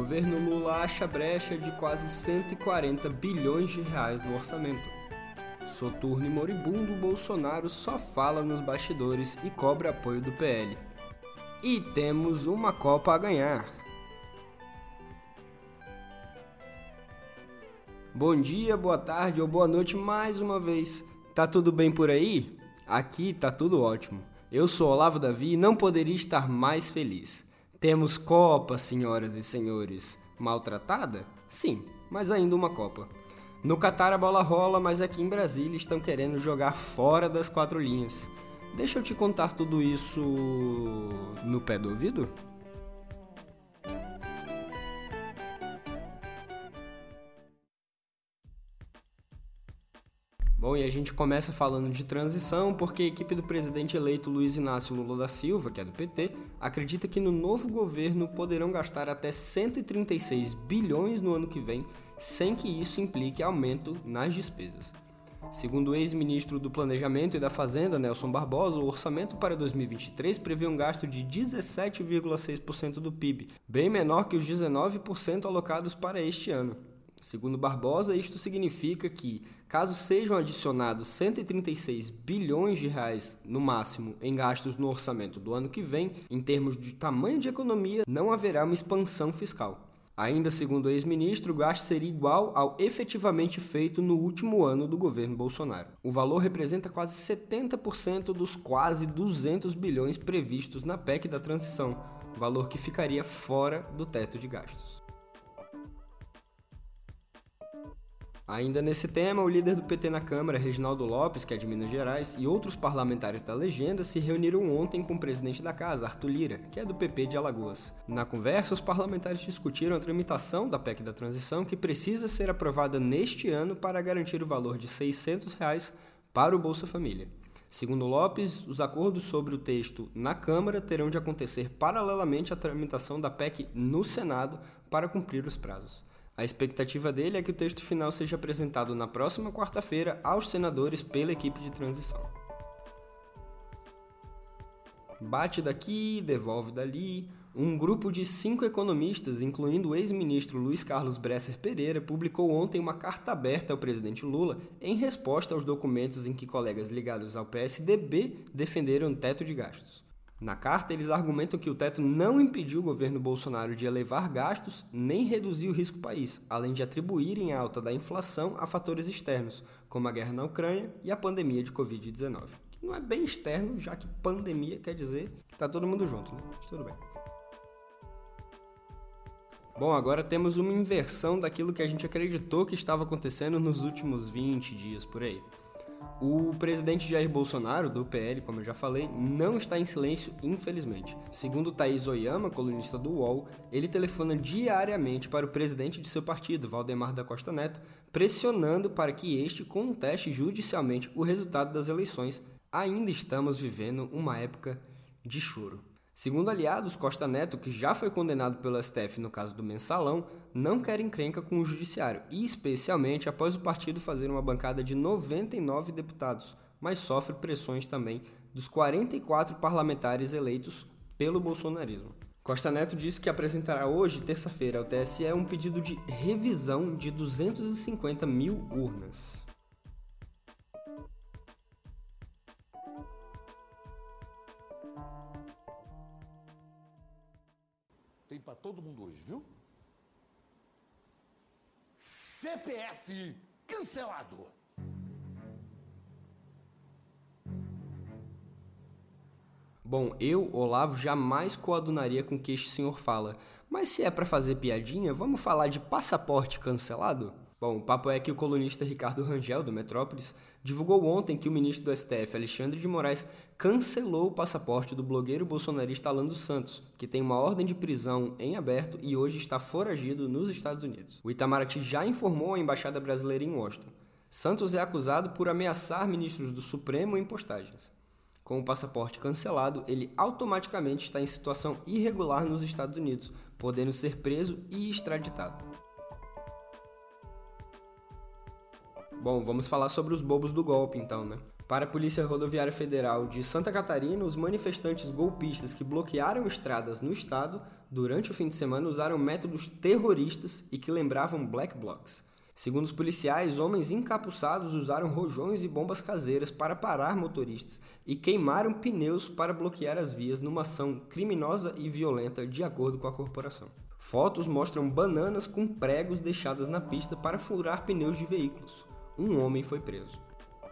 governo Lula acha brecha de quase 140 bilhões de reais no orçamento. Soturno e moribundo, Bolsonaro só fala nos bastidores e cobra apoio do PL. E temos uma Copa a ganhar. Bom dia, boa tarde ou boa noite mais uma vez. Tá tudo bem por aí? Aqui tá tudo ótimo. Eu sou Olavo Davi e não poderia estar mais feliz. Temos Copa, senhoras e senhores. Maltratada? Sim, mas ainda uma Copa. No Catar a bola rola, mas aqui em Brasília estão querendo jogar fora das quatro linhas. Deixa eu te contar tudo isso no pé do ouvido? Bom, e a gente começa falando de transição porque a equipe do presidente eleito Luiz Inácio Lula da Silva, que é do PT, acredita que no novo governo poderão gastar até 136 bilhões no ano que vem, sem que isso implique aumento nas despesas. Segundo o ex-ministro do Planejamento e da Fazenda, Nelson Barbosa, o orçamento para 2023 prevê um gasto de 17,6% do PIB, bem menor que os 19% alocados para este ano. Segundo Barbosa, isto significa que, caso sejam adicionados 136 bilhões de reais no máximo em gastos no orçamento do ano que vem, em termos de tamanho de economia, não haverá uma expansão fiscal. Ainda segundo o ex-ministro, o gasto seria igual ao efetivamente feito no último ano do governo Bolsonaro. O valor representa quase 70% dos quase 200 bilhões previstos na PEC da transição, valor que ficaria fora do teto de gastos. Ainda nesse tema, o líder do PT na Câmara, Reginaldo Lopes, que é de Minas Gerais, e outros parlamentares da legenda se reuniram ontem com o presidente da casa, Arthur Lira, que é do PP de Alagoas. Na conversa, os parlamentares discutiram a tramitação da PEC da transição, que precisa ser aprovada neste ano para garantir o valor de 600 reais para o Bolsa Família. Segundo Lopes, os acordos sobre o texto na Câmara terão de acontecer paralelamente à tramitação da PEC no Senado para cumprir os prazos. A expectativa dele é que o texto final seja apresentado na próxima quarta-feira aos senadores pela equipe de transição. Bate daqui, devolve dali. Um grupo de cinco economistas, incluindo o ex-ministro Luiz Carlos Bresser Pereira, publicou ontem uma carta aberta ao presidente Lula em resposta aos documentos em que colegas ligados ao PSDB defenderam teto de gastos. Na carta, eles argumentam que o teto não impediu o governo Bolsonaro de elevar gastos nem reduzir o risco país, além de atribuírem a alta da inflação a fatores externos, como a guerra na Ucrânia e a pandemia de Covid-19. Que não é bem externo, já que pandemia quer dizer que está todo mundo junto, né? Mas tudo bem. Bom, agora temos uma inversão daquilo que a gente acreditou que estava acontecendo nos últimos 20 dias por aí. O presidente Jair Bolsonaro, do PL, como eu já falei, não está em silêncio, infelizmente. Segundo Thaís Oyama, colunista do UOL, ele telefona diariamente para o presidente de seu partido, Valdemar da Costa Neto, pressionando para que este conteste judicialmente o resultado das eleições. Ainda estamos vivendo uma época de choro. Segundo aliados, Costa Neto, que já foi condenado pelo STF no caso do mensalão, não quer encrenca com o judiciário, e especialmente após o partido fazer uma bancada de 99 deputados, mas sofre pressões também dos 44 parlamentares eleitos pelo bolsonarismo. Costa Neto disse que apresentará hoje, terça-feira, ao TSE um pedido de revisão de 250 mil urnas. Tem para todo mundo hoje, viu? CPF cancelado. Bom, eu, Olavo, jamais coadunaria com o que este senhor fala. Mas se é para fazer piadinha, vamos falar de passaporte cancelado? Bom, o papo é que o colunista Ricardo Rangel, do Metrópolis, divulgou ontem que o ministro do STF, Alexandre de Moraes, cancelou o passaporte do blogueiro bolsonarista Alan dos Santos, que tem uma ordem de prisão em aberto e hoje está foragido nos Estados Unidos. O Itamaraty já informou a embaixada brasileira em Washington. Santos é acusado por ameaçar ministros do Supremo em postagens. Com o passaporte cancelado, ele automaticamente está em situação irregular nos Estados Unidos, podendo ser preso e extraditado. Bom, vamos falar sobre os bobos do golpe então, né? Para a Polícia Rodoviária Federal de Santa Catarina, os manifestantes golpistas que bloquearam estradas no estado durante o fim de semana usaram métodos terroristas e que lembravam black blocs. Segundo os policiais, homens encapuçados usaram rojões e bombas caseiras para parar motoristas e queimaram pneus para bloquear as vias numa ação criminosa e violenta, de acordo com a corporação. Fotos mostram bananas com pregos deixadas na pista para furar pneus de veículos. Um homem foi preso.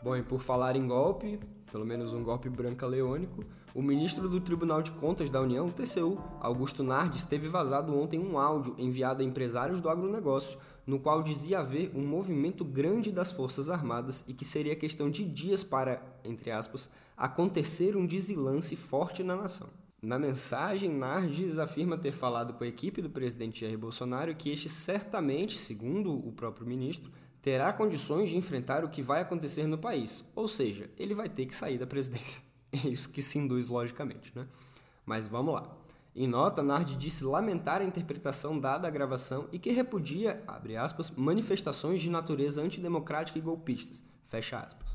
Bom, e por falar em golpe, pelo menos um golpe branca-leônico, o ministro do Tribunal de Contas da União, TCU, Augusto Nardes, teve vazado ontem um áudio enviado a empresários do agronegócio, no qual dizia haver um movimento grande das Forças Armadas e que seria questão de dias para, entre aspas, acontecer um desilance forte na nação. Na mensagem, Nardes afirma ter falado com a equipe do presidente Jair Bolsonaro que este certamente, segundo o próprio ministro, terá condições de enfrentar o que vai acontecer no país, ou seja, ele vai ter que sair da presidência. É isso que se induz logicamente, né? Mas vamos lá. Em nota, Nardi disse lamentar a interpretação dada à gravação e que repudia, abre aspas, manifestações de natureza antidemocrática e golpistas, fecha aspas.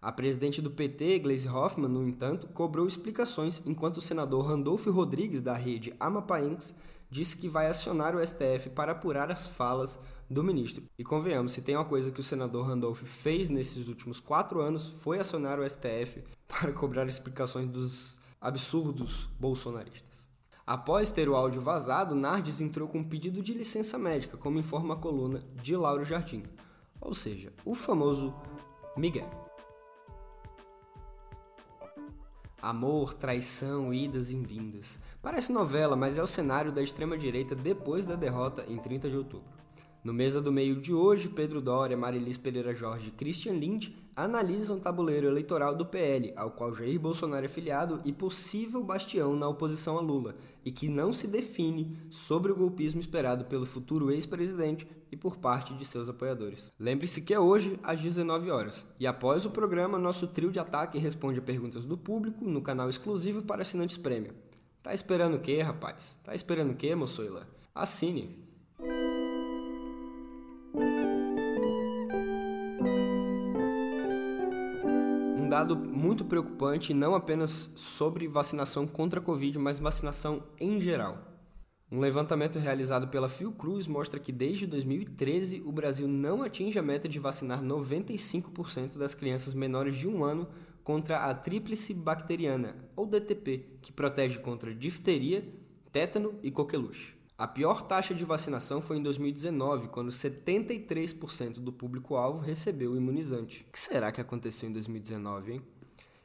A presidente do PT, Gleisi Hoffmann, no entanto, cobrou explicações, enquanto o senador Randolfo Rodrigues, da rede Amapaenx, disse que vai acionar o STF para apurar as falas do ministro. E convenhamos, se tem uma coisa que o senador Randolph fez nesses últimos quatro anos, foi acionar o STF para cobrar explicações dos absurdos bolsonaristas. Após ter o áudio vazado, Nardes entrou com um pedido de licença médica, como informa a coluna de Lauro Jardim. Ou seja, o famoso Miguel. Amor, traição, idas e vindas. Parece novela, mas é o cenário da extrema-direita depois da derrota em 30 de outubro. No Mesa do Meio de hoje, Pedro Doria, Marilis Pereira Jorge e Christian Lind analisam o tabuleiro eleitoral do PL, ao qual Jair Bolsonaro é filiado e possível bastião na oposição a Lula, e que não se define sobre o golpismo esperado pelo futuro ex-presidente e por parte de seus apoiadores. Lembre-se que é hoje às 19 horas, e após o programa, nosso trio de ataque responde a perguntas do público no canal exclusivo para assinantes prêmio. Tá esperando o quê, rapaz? Tá esperando o quê, moçoila? Assine! Um dado muito preocupante, não apenas sobre vacinação contra a Covid, mas vacinação em geral. Um levantamento realizado pela Fiocruz mostra que desde 2013 o Brasil não atinge a meta de vacinar 95% das crianças menores de um ano contra a tríplice bacteriana, ou DTP, que protege contra difteria, tétano e coqueluche. A pior taxa de vacinação foi em 2019, quando 73% do público-alvo recebeu o imunizante. O que será que aconteceu em 2019, hein?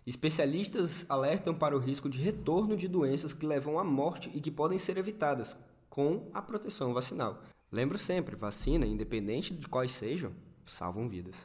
Especialistas alertam para o risco de retorno de doenças que levam à morte e que podem ser evitadas com a proteção vacinal. Lembro sempre, vacina, independente de quais sejam, salvam vidas.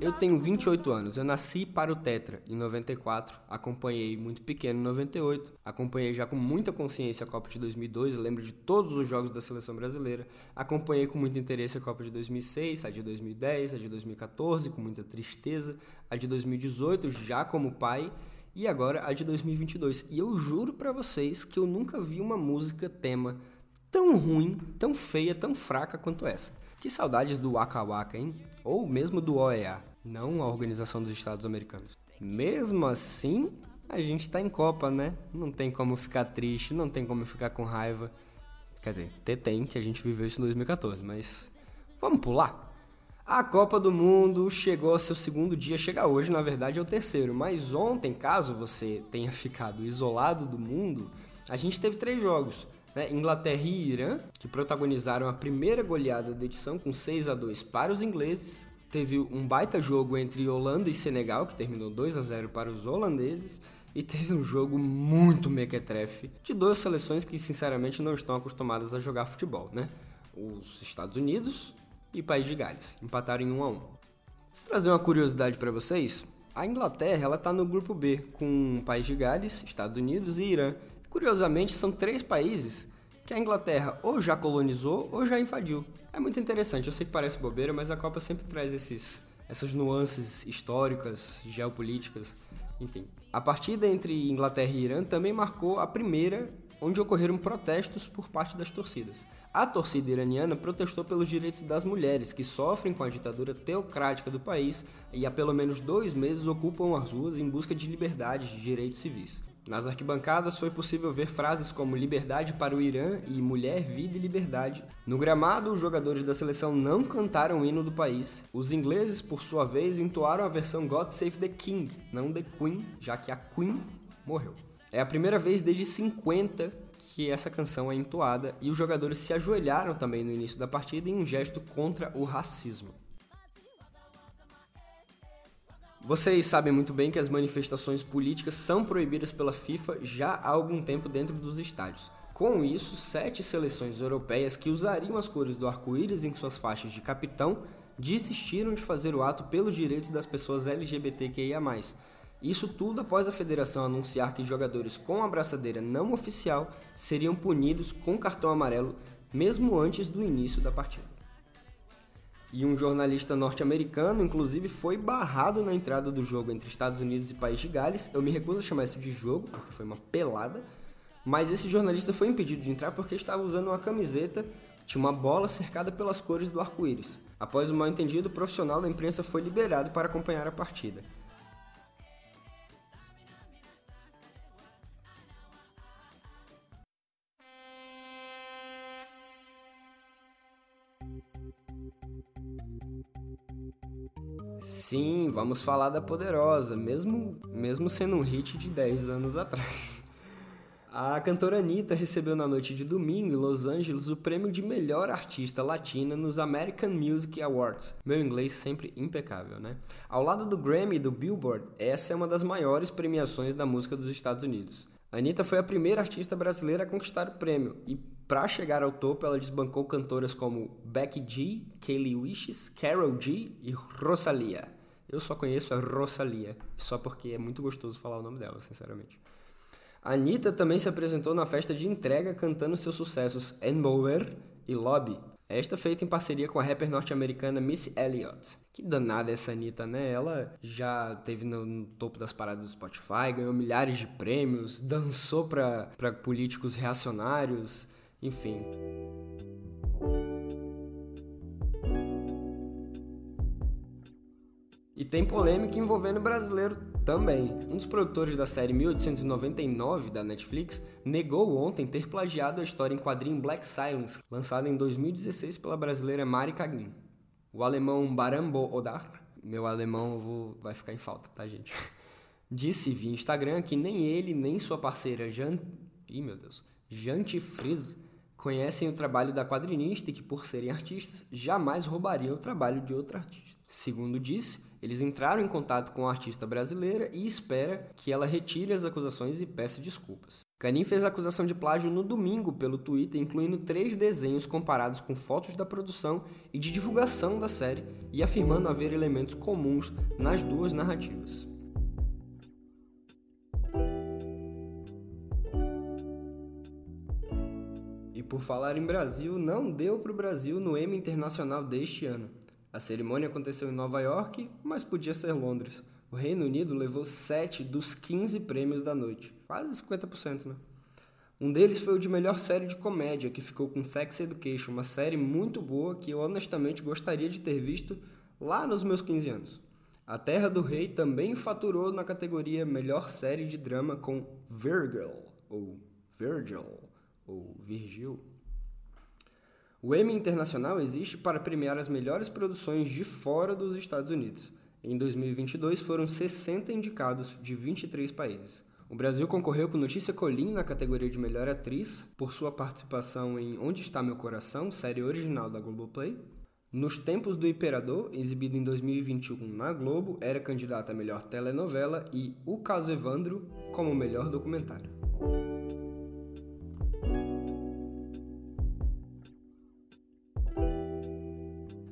Eu tenho 28 anos. Eu nasci para o Tetra em 94, acompanhei muito pequeno em 98, acompanhei já com muita consciência a Copa de 2002, eu lembro de todos os jogos da seleção brasileira, acompanhei com muito interesse a Copa de 2006, a de 2010, a de 2014, com muita tristeza, a de 2018 já como pai e agora a de 2022. E eu juro para vocês que eu nunca vi uma música tema tão ruim, tão feia, tão fraca quanto essa. Que saudades do Waka Waka, hein? Ou mesmo do OEA, não a Organização dos Estados Americanos. Mesmo assim, a gente tá em Copa, né? Não tem como ficar triste, não tem como ficar com raiva. Quer dizer, tem, que a gente viveu isso em 2014, mas vamos pular? A Copa do Mundo chegou ao seu segundo dia, chega hoje, na verdade é o terceiro, mas ontem, caso você tenha ficado isolado do mundo, a gente teve três jogos. Né? Inglaterra e Irã, que protagonizaram a primeira goleada da edição com 6 a 2 para os ingleses. Teve um baita jogo entre Holanda e Senegal, que terminou 2 a 0 para os holandeses. E teve um jogo muito mequetrefe de duas seleções que, sinceramente, não estão acostumadas a jogar futebol, né? Os Estados Unidos e País de Gales. Empataram em 1 a 1. Se trazer uma curiosidade para vocês, a Inglaterra ela está no grupo B com País de Gales, Estados Unidos e Irã. Curiosamente, são três países que a Inglaterra ou já colonizou ou já invadiu. É muito interessante, eu sei que parece bobeira, mas a Copa sempre traz esses, essas nuances históricas, geopolíticas, enfim. A partida entre Inglaterra e Irã também marcou a primeira onde ocorreram protestos por parte das torcidas. A torcida iraniana protestou pelos direitos das mulheres, que sofrem com a ditadura teocrática do país e há pelo menos dois meses ocupam as ruas em busca de liberdade de direitos civis. Nas arquibancadas foi possível ver frases como liberdade para o Irã e mulher, vida e liberdade. No gramado, os jogadores da seleção não cantaram o hino do país. Os ingleses, por sua vez, entoaram a versão God Save the King, não The Queen, já que a Queen morreu. É a primeira vez desde 50 que essa canção é entoada e os jogadores se ajoelharam também no início da partida em um gesto contra o racismo. Vocês sabem muito bem que as manifestações políticas são proibidas pela FIFA já há algum tempo dentro dos estádios. Com isso, sete seleções europeias que usariam as cores do arco-íris em suas faixas de capitão desistiram de fazer o ato pelos direitos das pessoas LGBTQIA. Isso tudo após a federação anunciar que jogadores com abraçadeira não oficial seriam punidos com cartão amarelo mesmo antes do início da partida. E um jornalista norte-americano, inclusive, foi barrado na entrada do jogo entre Estados Unidos e País de Gales. Eu me recuso a chamar isso de jogo, porque foi uma pelada. Mas esse jornalista foi impedido de entrar porque estava usando uma camiseta tinha uma bola cercada pelas cores do arco-íris. Após o mal entendido, o profissional da imprensa foi liberado para acompanhar a partida. Sim, vamos falar da Poderosa, mesmo, mesmo sendo um hit de 10 anos atrás. A cantora Anitta recebeu na noite de domingo em Los Angeles o prêmio de melhor artista latina nos American Music Awards. Meu inglês sempre impecável, né? Ao lado do Grammy e do Billboard, essa é uma das maiores premiações da música dos Estados Unidos. Anitta foi a primeira artista brasileira a conquistar o prêmio e para chegar ao topo ela desbancou cantoras como Becky G, Kaylee Wishes, Carol G e Rosalia. Eu só conheço a Rosalia, só porque é muito gostoso falar o nome dela, sinceramente. A Anitta também se apresentou na festa de entrega cantando seus sucessos Mower e Lobby, esta feita em parceria com a rapper norte-americana Missy Elliott. Que danada essa Anitta, né? Ela já teve no, no, topo das paradas do Spotify, ganhou milhares de prêmios, dançou para políticos reacionários, enfim. E tem polêmica envolvendo o brasileiro também. Um dos produtores da série 1899 da Netflix negou ontem ter plagiado a história em quadrinho Black Silence, lançada em 2016 pela brasileira Mari Kagin. O alemão Barambo Odar, meu alemão vou... vai ficar em falta, tá, gente? Disse via Instagram que nem ele nem sua parceira Jan... Ih, meu Deus. Jante Frizz conhecem o trabalho da quadrinista e que, por serem artistas, jamais roubariam o trabalho de outro artista. Segundo disse, eles entraram em contato com a artista brasileira e espera que ela retire as acusações e peça desculpas. Canin fez a acusação de plágio no domingo pelo Twitter, incluindo três desenhos comparados com fotos da produção e de divulgação da série, e afirmando haver elementos comuns nas duas narrativas. Por falar em Brasil, não deu para o Brasil no Emmy Internacional deste ano. A cerimônia aconteceu em Nova York, mas podia ser Londres. O Reino Unido levou 7 dos 15 prêmios da noite, quase 50%, né? Um deles foi o de melhor série de comédia, que ficou com Sex Education, uma série muito boa que eu honestamente gostaria de ter visto lá nos meus 15 anos. A Terra do Rei também faturou na categoria Melhor Série de Drama com Virgil, ou Virgil, ou Virgil, o Emmy Internacional existe para premiar as melhores produções de fora dos Estados Unidos. Em 2022 foram 60 indicados de 23 países. O Brasil concorreu com Notícia Colim na categoria de melhor atriz por sua participação em Onde Está Meu Coração, série original da Globoplay. Nos Tempos do Imperador, exibido em 2021 na Globo, era candidata a melhor telenovela e O Caso Evandro como melhor documentário.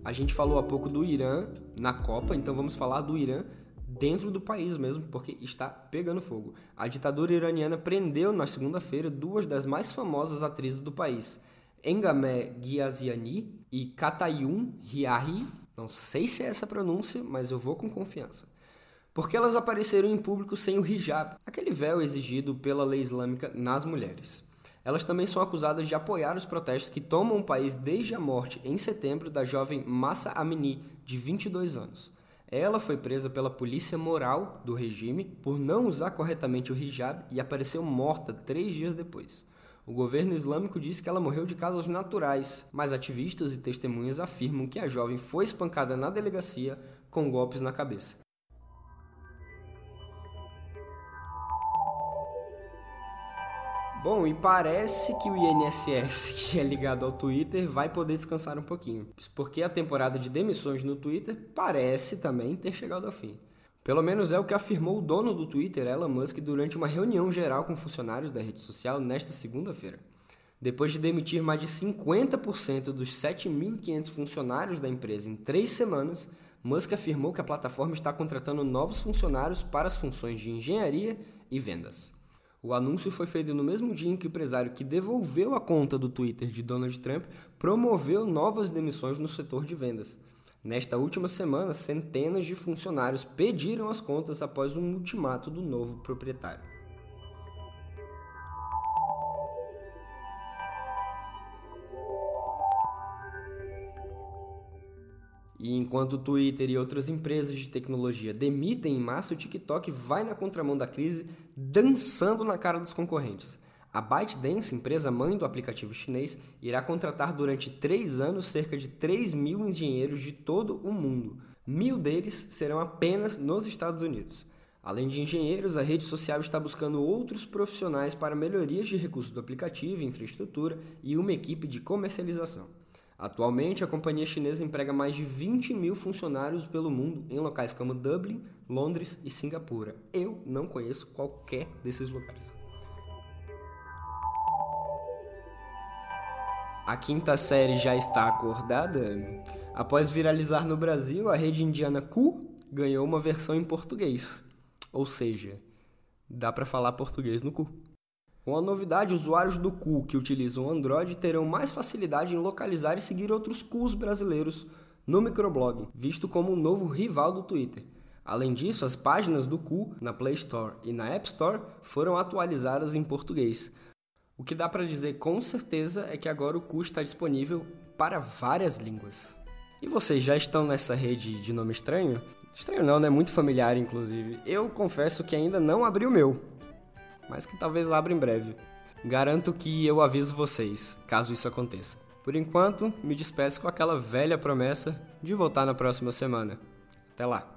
A gente falou há pouco do Irã na Copa, então vamos falar do Irã dentro do país mesmo, porque está pegando fogo. A ditadura iraniana prendeu na segunda-feira duas das mais famosas atrizes do país, Engamé Ghiaziani e Katayun Riahi. Não sei se é essa pronúncia, mas eu vou com confiança. Porque elas apareceram em público sem o hijab, aquele véu exigido pela lei islâmica nas mulheres. Elas também são acusadas de apoiar os protestos que tomam o país desde a morte em setembro da jovem Massa Amini, de 22 anos. Ela foi presa pela polícia moral do regime por não usar corretamente o hijab e apareceu morta três dias depois. O governo islâmico disse que ela morreu de causas naturais, mas ativistas e testemunhas afirmam que a jovem foi espancada na delegacia com golpes na cabeça. Bom, e parece que o INSS, que é ligado ao Twitter, vai poder descansar um pouquinho, porque a temporada de demissões no Twitter parece também ter chegado ao fim. Pelo menos é o que afirmou o dono do Twitter, Elon Musk, durante uma reunião geral com funcionários da rede social nesta segunda-feira. Depois de demitir mais de 50% dos 7.500 funcionários da empresa em três semanas, Musk afirmou que a plataforma está contratando novos funcionários para as funções de engenharia e vendas. O anúncio foi feito no mesmo dia em que o empresário que devolveu a conta do Twitter de Donald Trump promoveu novas demissões no setor de vendas. Nesta última semana, centenas de funcionários pediram as contas após um ultimato do novo proprietário. E enquanto o Twitter e outras empresas de tecnologia demitem em massa, o TikTok vai na contramão da crise, dançando na cara dos concorrentes. A ByteDance, empresa mãe do aplicativo chinês, irá contratar durante três anos cerca de 3 mil engenheiros de todo o mundo. Mil deles serão apenas nos Estados Unidos. Além de engenheiros, a rede social está buscando outros profissionais para melhorias de recursos do aplicativo, infraestrutura e uma equipe de comercialização. Atualmente, a companhia chinesa emprega mais de 20 mil funcionários pelo mundo em locais como Dublin, Londres e Singapura. Eu não conheço qualquer desses lugares. A quinta série já está acordada? Após viralizar no Brasil, a rede indiana Q ganhou uma versão em português. Ou seja, dá para falar português no Q. Com a novidade, usuários do Cu que utilizam Android terão mais facilidade em localizar e seguir outros Cus brasileiros no microblog, visto como um novo rival do Twitter. Além disso, as páginas do Cu na Play Store e na App Store foram atualizadas em português. O que dá para dizer com certeza é que agora o Cu está disponível para várias línguas. E vocês já estão nessa rede de nome estranho? Estranho não, né? Muito familiar, inclusive. Eu confesso que ainda não abri o meu mas que talvez abra em breve. Garanto que eu aviso vocês, caso isso aconteça. Por enquanto, me despeço com aquela velha promessa de voltar na próxima semana. Até lá!